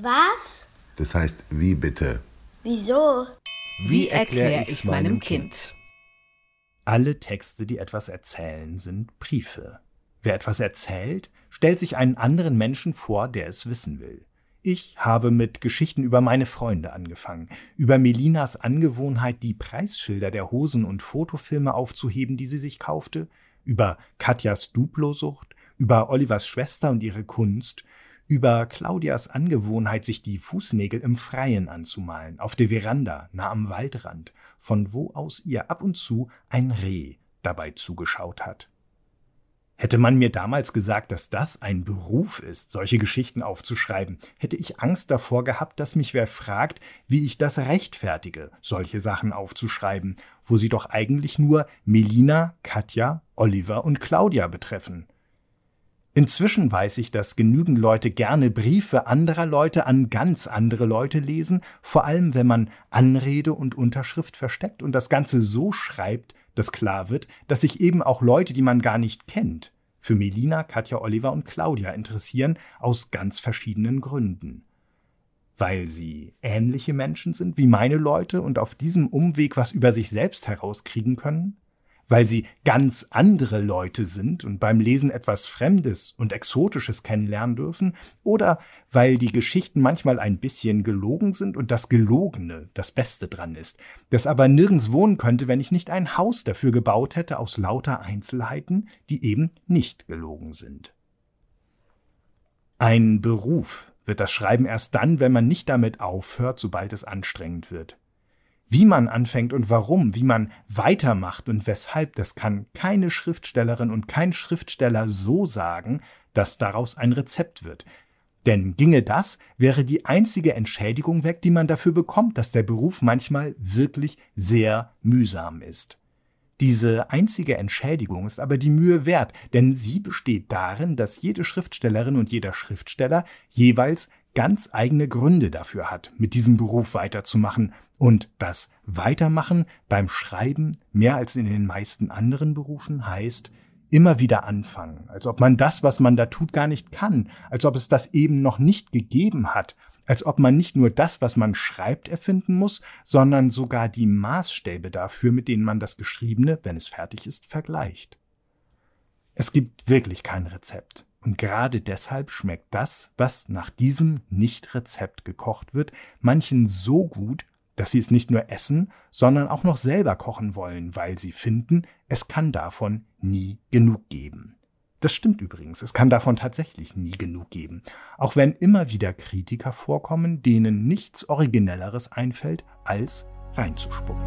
Was? Das heißt, wie bitte? Wieso? Wie erkläre ich meinem Kind? Alle Texte, die etwas erzählen, sind Briefe. Wer etwas erzählt, stellt sich einen anderen Menschen vor, der es wissen will. Ich habe mit Geschichten über meine Freunde angefangen, über Melinas Angewohnheit, die Preisschilder der Hosen und Fotofilme aufzuheben, die sie sich kaufte, über Katjas Duplosucht, über Olivers Schwester und ihre Kunst, über Claudias Angewohnheit, sich die Fußnägel im Freien anzumalen, auf der Veranda, nah am Waldrand, von wo aus ihr ab und zu ein Reh dabei zugeschaut hat. Hätte man mir damals gesagt, dass das ein Beruf ist, solche Geschichten aufzuschreiben, hätte ich Angst davor gehabt, dass mich wer fragt, wie ich das rechtfertige, solche Sachen aufzuschreiben, wo sie doch eigentlich nur Melina, Katja, Oliver und Claudia betreffen. Inzwischen weiß ich, dass genügend Leute gerne Briefe anderer Leute an ganz andere Leute lesen, vor allem wenn man Anrede und Unterschrift versteckt und das Ganze so schreibt, dass klar wird, dass sich eben auch Leute, die man gar nicht kennt, für Melina, Katja, Oliver und Claudia interessieren, aus ganz verschiedenen Gründen. Weil sie ähnliche Menschen sind wie meine Leute und auf diesem Umweg was über sich selbst herauskriegen können? Weil sie ganz andere Leute sind und beim Lesen etwas Fremdes und Exotisches kennenlernen dürfen, oder weil die Geschichten manchmal ein bisschen gelogen sind und das Gelogene das Beste dran ist, das aber nirgends wohnen könnte, wenn ich nicht ein Haus dafür gebaut hätte aus lauter Einzelheiten, die eben nicht gelogen sind. Ein Beruf wird das Schreiben erst dann, wenn man nicht damit aufhört, sobald es anstrengend wird. Wie man anfängt und warum, wie man weitermacht und weshalb, das kann keine Schriftstellerin und kein Schriftsteller so sagen, dass daraus ein Rezept wird. Denn ginge das, wäre die einzige Entschädigung weg, die man dafür bekommt, dass der Beruf manchmal wirklich sehr mühsam ist. Diese einzige Entschädigung ist aber die Mühe wert, denn sie besteht darin, dass jede Schriftstellerin und jeder Schriftsteller jeweils ganz eigene Gründe dafür hat, mit diesem Beruf weiterzumachen und das Weitermachen beim Schreiben mehr als in den meisten anderen Berufen heißt, immer wieder anfangen, als ob man das, was man da tut, gar nicht kann, als ob es das eben noch nicht gegeben hat, als ob man nicht nur das, was man schreibt, erfinden muss, sondern sogar die Maßstäbe dafür, mit denen man das Geschriebene, wenn es fertig ist, vergleicht. Es gibt wirklich kein Rezept. Und gerade deshalb schmeckt das, was nach diesem Nicht-Rezept gekocht wird, manchen so gut, dass sie es nicht nur essen, sondern auch noch selber kochen wollen, weil sie finden, es kann davon nie genug geben. Das stimmt übrigens, es kann davon tatsächlich nie genug geben, auch wenn immer wieder Kritiker vorkommen, denen nichts Originelleres einfällt, als reinzuspucken.